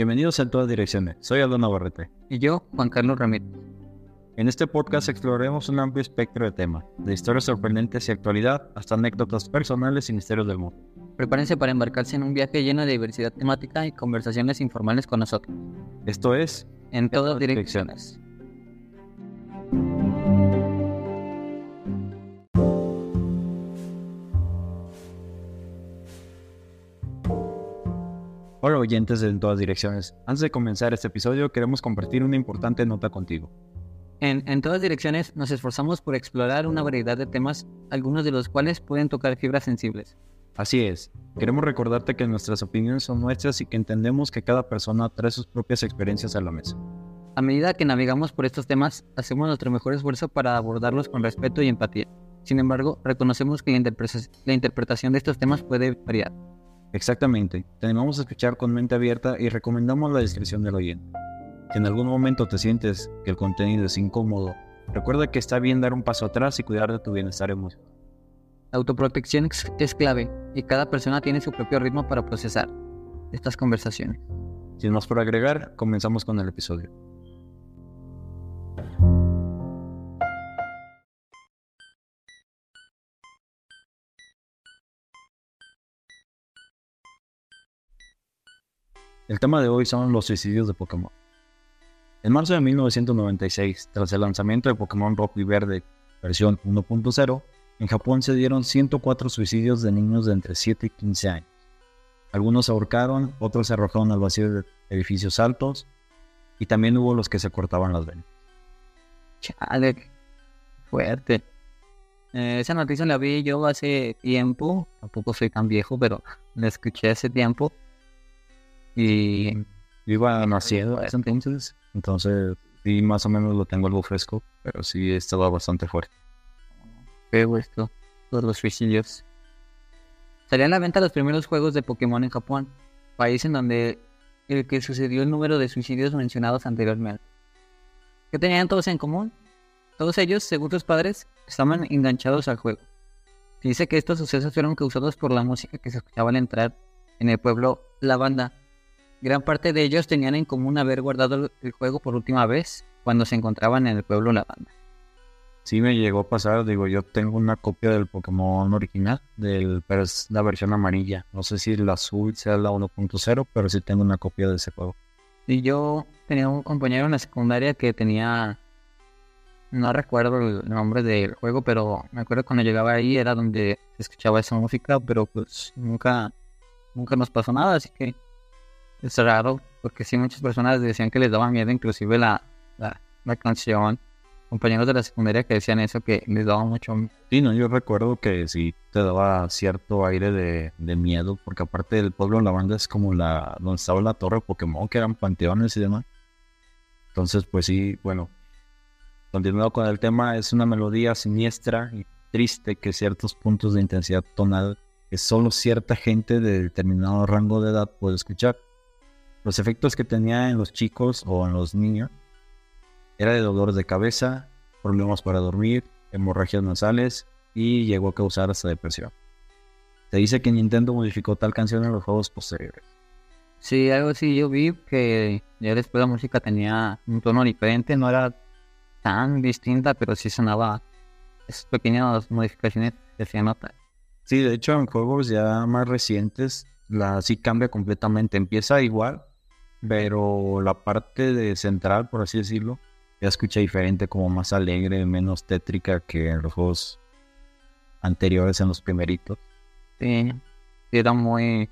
Bienvenidos a todas direcciones. Soy Aldo Navarrete. Y yo, Juan Carlos Ramírez. En este podcast exploraremos un amplio espectro de temas, de historias sorprendentes y actualidad hasta anécdotas personales y misterios del mundo. Prepárense para embarcarse en un viaje lleno de diversidad temática y conversaciones informales con nosotros. Esto es En todas direcciones. Oyentes de En todas direcciones. Antes de comenzar este episodio queremos compartir una importante nota contigo. En, en todas direcciones nos esforzamos por explorar una variedad de temas, algunos de los cuales pueden tocar fibras sensibles. Así es, queremos recordarte que nuestras opiniones son nuestras y que entendemos que cada persona trae sus propias experiencias a la mesa. A medida que navegamos por estos temas, hacemos nuestro mejor esfuerzo para abordarlos con respeto y empatía. Sin embargo, reconocemos que la, interpretación- la interpretación de estos temas puede variar. Exactamente, te animamos a escuchar con mente abierta y recomendamos la descripción del oyente. Si en algún momento te sientes que el contenido es incómodo, recuerda que está bien dar un paso atrás y cuidar de tu bienestar emocional. La autoprotección es clave y cada persona tiene su propio ritmo para procesar estas conversaciones. Sin más por agregar, comenzamos con el episodio. El tema de hoy son los suicidios de Pokémon. En marzo de 1996, tras el lanzamiento de Pokémon Rojo y Verde versión 1.0, en Japón se dieron 104 suicidios de niños de entre 7 y 15 años. Algunos se ahorcaron, otros se arrojaron al vacío de edificios altos y también hubo los que se cortaban las venas. Chale, fuerte. Eh, esa noticia la vi yo hace tiempo, tampoco soy tan viejo, pero la escuché hace tiempo. Y iba naciendo en ese entonces, entonces sí, más o menos lo tengo algo fresco, pero sí estaba bastante fuerte. feo esto, todos los suicidios. Salían a la venta los primeros juegos de Pokémon en Japón, país en donde el que sucedió el número de suicidios mencionados anteriormente. ¿Qué tenían todos en común? Todos ellos, según sus padres, estaban enganchados al juego. Se dice que estos sucesos fueron causados por la música que se escuchaba al entrar en el pueblo La Banda. Gran parte de ellos tenían en común haber guardado el juego por última vez cuando se encontraban en el pueblo La Banda. Sí me llegó a pasar, digo, yo tengo una copia del Pokémon original, del, pero es la versión amarilla. No sé si la azul sea la 1.0, pero sí tengo una copia de ese juego. Y yo tenía un compañero en la secundaria que tenía, no recuerdo el nombre del juego, pero me acuerdo cuando llegaba ahí era donde se escuchaba esa música, pero pues nunca, nunca nos pasó nada, así que es raro, porque sí muchas personas decían que les daba miedo inclusive la, la, canción, compañeros de la secundaria que decían eso, que les daba mucho miedo. Sí, no, yo recuerdo que sí te daba cierto aire de, de miedo, porque aparte del pueblo la banda es como la donde estaba la torre Pokémon, que eran panteones y demás. Entonces, pues sí, bueno, continuando con el tema, es una melodía siniestra y triste que ciertos puntos de intensidad tonal que solo cierta gente de determinado rango de edad puede escuchar. Los efectos que tenía en los chicos o en los niños era de dolores de cabeza, problemas para dormir, hemorragias nasales y llegó a causar hasta depresión. Se dice que Nintendo modificó tal canción en los juegos posteriores. Sí, algo así yo vi que ya después la música tenía un tono diferente, no era tan distinta, pero sí sonaba esas pequeñas modificaciones que se notan. Sí, de hecho en juegos ya más recientes la sí cambia completamente. Empieza igual, pero la parte de central, por así decirlo, ya escucha diferente, como más alegre, menos tétrica que en los juegos anteriores, en los primeritos. Sí, sí era muy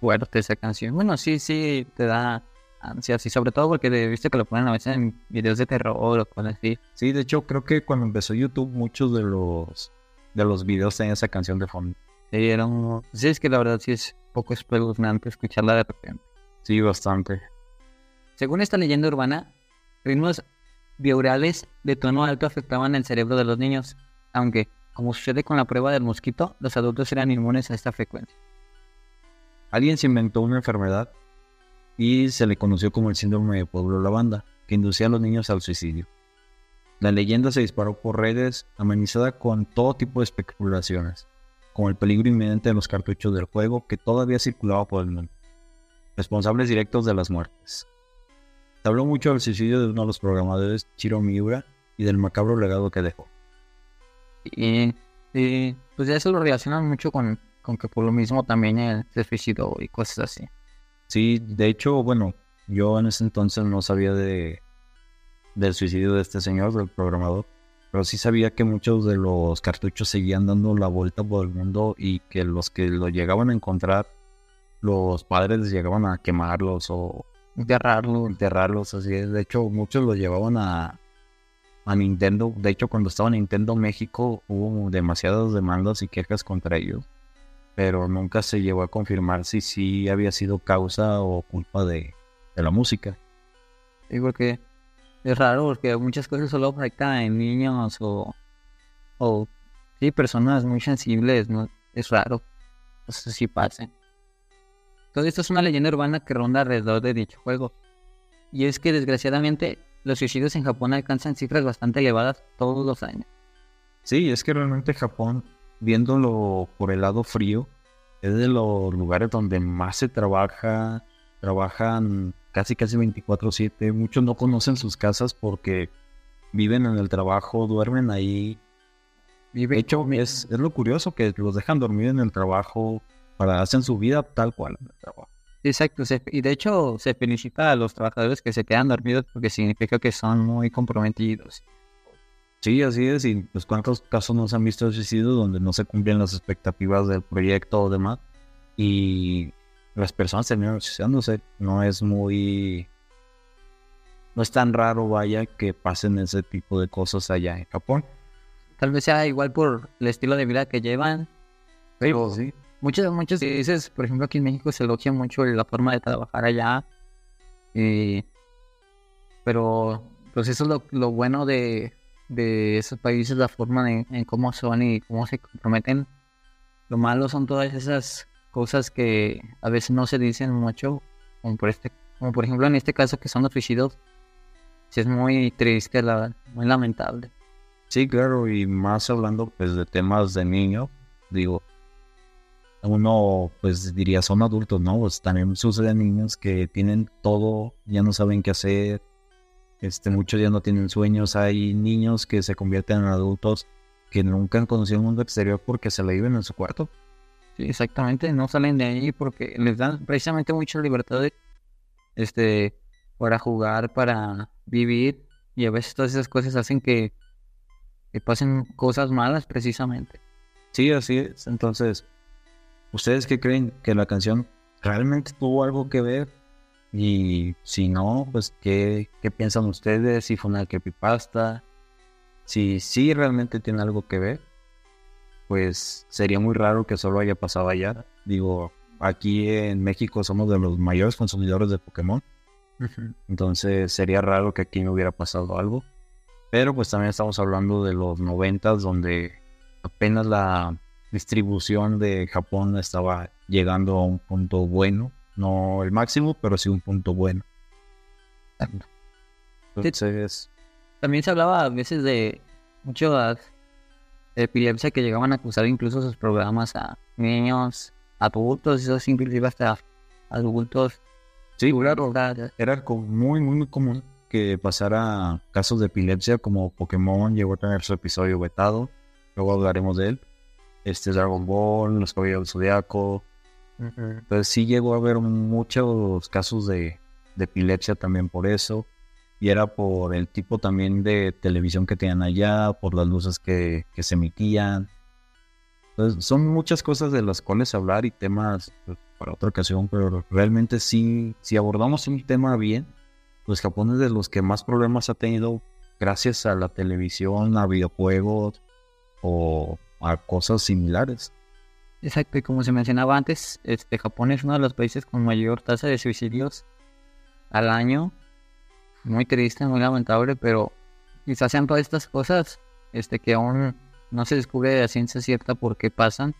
fuerte esa canción. Bueno, sí, sí, te da ansias y sobre todo porque viste que lo ponen a veces en videos de terror o cosas así. Sí, de hecho creo que cuando empezó YouTube muchos de los de los videos tenían esa canción de fondo. Sí, era un... Sí, es que la verdad sí es poco espeluznante escucharla de repente. Sí, bastante. Según esta leyenda urbana, ritmos biourales de tono alto afectaban el cerebro de los niños, aunque, como sucede con la prueba del mosquito, los adultos eran inmunes a esta frecuencia. Alguien se inventó una enfermedad y se le conoció como el síndrome de Pueblo Lavanda, que inducía a los niños al suicidio. La leyenda se disparó por redes, amenizada con todo tipo de especulaciones, como el peligro inminente de los cartuchos del juego que todavía circulaba por el mundo. Responsables directos de las muertes. Se habló mucho del suicidio de uno de los programadores, Chiro Miura, y del macabro legado que dejó. Y, y, pues eso lo relacionan mucho con, con que por lo mismo también él se suicidó y cosas así. Sí, de hecho, bueno, yo en ese entonces no sabía de del suicidio de este señor, del programador, pero sí sabía que muchos de los cartuchos seguían dando la vuelta por el mundo y que los que lo llegaban a encontrar, los padres llegaban a quemarlos o enterrarlos. Enterrarlos, así es. De hecho, muchos lo llevaban a, a Nintendo. De hecho, cuando estaba Nintendo México hubo demasiadas demandas y quejas contra ellos. Pero nunca se llegó a confirmar si sí había sido causa o culpa de, de la música. Digo que es raro porque muchas cosas solo afectan en niños o, o sí, personas muy sensibles, ¿no? Es raro. Eso sí pasa. Todo esto es una leyenda urbana que ronda alrededor de dicho juego. Y es que desgraciadamente los suicidios en Japón alcanzan cifras bastante elevadas todos los años. Sí, es que realmente Japón, viéndolo por el lado frío, es de los lugares donde más se trabaja, trabajan casi casi 24/7. Muchos no conocen sus casas porque viven en el trabajo, duermen ahí. De hecho, es, es lo curioso que los dejan dormir en el trabajo, para hacer su vida tal cual en el trabajo. Exacto, y de hecho se felicita a los trabajadores que se quedan dormidos porque significa que son muy comprometidos. Sí, así es, y pues cuántos casos nos han visto suicidios donde no se cumplen las expectativas del proyecto o demás, y las personas terminan suicidándose, no es muy... No es tan raro, vaya, que pasen ese tipo de cosas allá en Japón. Tal vez sea igual por el estilo de vida que llevan. Pero sí. Muchos, muchos dices, por ejemplo, aquí en México se elogia mucho la forma de trabajar allá. pero pues eso es lo, bueno de, esos países, la forma en cómo son y cómo se comprometen. Lo malo son todas esas cosas que a veces no se dicen mucho, como por, este, como por ejemplo en este caso que son los suicidios. es muy triste, la, muy lamentable. Sí, claro, y más hablando pues de temas de niños, digo, uno pues diría son adultos, ¿no? Pues también suceden niños que tienen todo, ya no saben qué hacer, este, muchos ya no tienen sueños, hay niños que se convierten en adultos que nunca han conocido el mundo exterior porque se la viven en su cuarto. Sí, exactamente, no salen de ahí porque les dan precisamente mucha libertad este, para jugar, para vivir y a veces todas esas cosas hacen que, que pasen cosas malas precisamente. Sí, así es, entonces ¿Ustedes qué creen que la canción realmente tuvo algo que ver? Y si no, pues ¿qué, qué piensan ustedes? Si fue una creepypasta, si sí realmente tiene algo que ver, pues sería muy raro que solo haya pasado allá. Digo, aquí en México somos de los mayores consumidores de Pokémon. Entonces sería raro que aquí no hubiera pasado algo. Pero pues también estamos hablando de los noventas donde apenas la distribución de Japón estaba llegando a un punto bueno, no el máximo, pero sí un punto bueno. Entonces, también se hablaba a veces de muchas epilepsia que llegaban a acusar incluso sus programas a niños, adultos, eso inclusive hasta adultos. Sí, claro, era muy, muy, muy común que pasara casos de epilepsia como Pokémon llegó a tener su episodio vetado, luego hablaremos de él este Dragon Ball, Los Caballeros del Zodiaco. Entonces sí llegó a haber muchos casos de, epilepsia también por eso. Y era por el tipo también de televisión que tenían allá, por las luces que, se emitían. Entonces son muchas cosas de las cuales hablar y temas pues, para otra ocasión, pero realmente sí, si abordamos un tema bien, pues Japón es de los que más problemas ha tenido gracias a la televisión, a videojuegos o a cosas similares. Exacto, y como se mencionaba antes, este Japón es uno de los países con mayor tasa de suicidios al año. Muy triste, muy lamentable, pero quizás sean todas estas cosas este, que aún no se descubre a ciencia cierta por qué pasan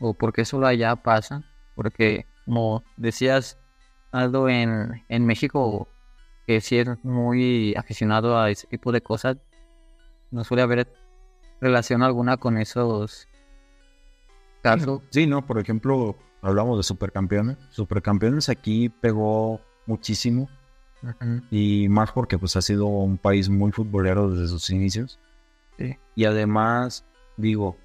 o por qué solo allá pasan. Porque, como decías, Aldo, en, en México, que si es muy aficionado a ese tipo de cosas, no suele haber relación alguna con esos casos. Sí, no, por ejemplo, hablamos de supercampeones. Supercampeones aquí pegó muchísimo. Y más porque pues ha sido un país muy futbolero desde sus inicios. Sí. Y además, digo,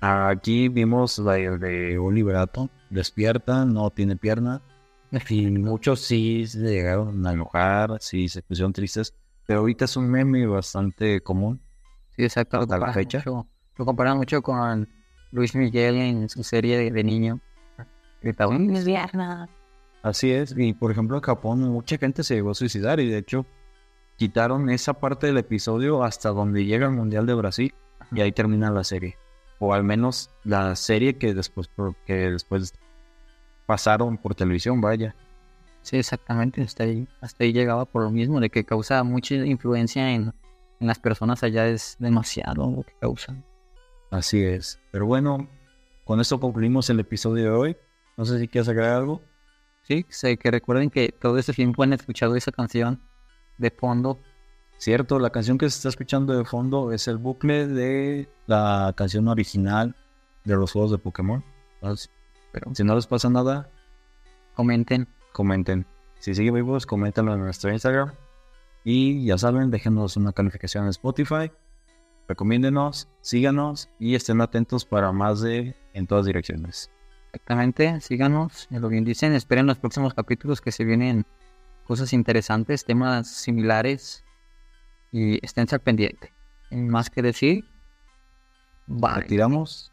aquí vimos la de Oliver Atom, despierta, no tiene pierna. Y muchos sí se llegaron a enojar, sí se pusieron tristes, pero ahorita es un meme bastante común. Sí, exacto. Lo Hasta la comparan fecha. mucho- lo comparan mucho con Luis Miguel en su serie de, de niño. Gritaba, "Mis piernas". Así es, y por ejemplo en Japón mucha gente se llegó a suicidar y de hecho quitaron esa parte del episodio hasta donde llega el Mundial de Brasil y ahí termina la serie. O al menos la serie que después, que después pasaron por televisión, vaya. Sí, exactamente. Hasta ahí, hasta ahí llegaba por lo mismo, de que causa mucha influencia en, en las personas allá. Es demasiado lo que causa. Así es. Pero bueno, con esto concluimos el episodio de hoy. No sé si quieres agregar algo. Sí, sé que recuerden que todo este tiempo han escuchado esa canción de fondo. Cierto, la canción que se está escuchando de fondo es el bucle de la canción original de los juegos de Pokémon. Entonces, Pero Si no les pasa nada, comenten. comenten. Si siguen vivos, coméntenlo en nuestro Instagram. Y ya saben, déjenos una calificación en Spotify. Recomiéndenos, síganos y estén atentos para más de en todas direcciones. Exactamente, síganos, ya lo bien dicen, esperen los próximos capítulos que se vienen cosas interesantes, temas similares y estén al pendiente. Más que decir, bye. Retiramos.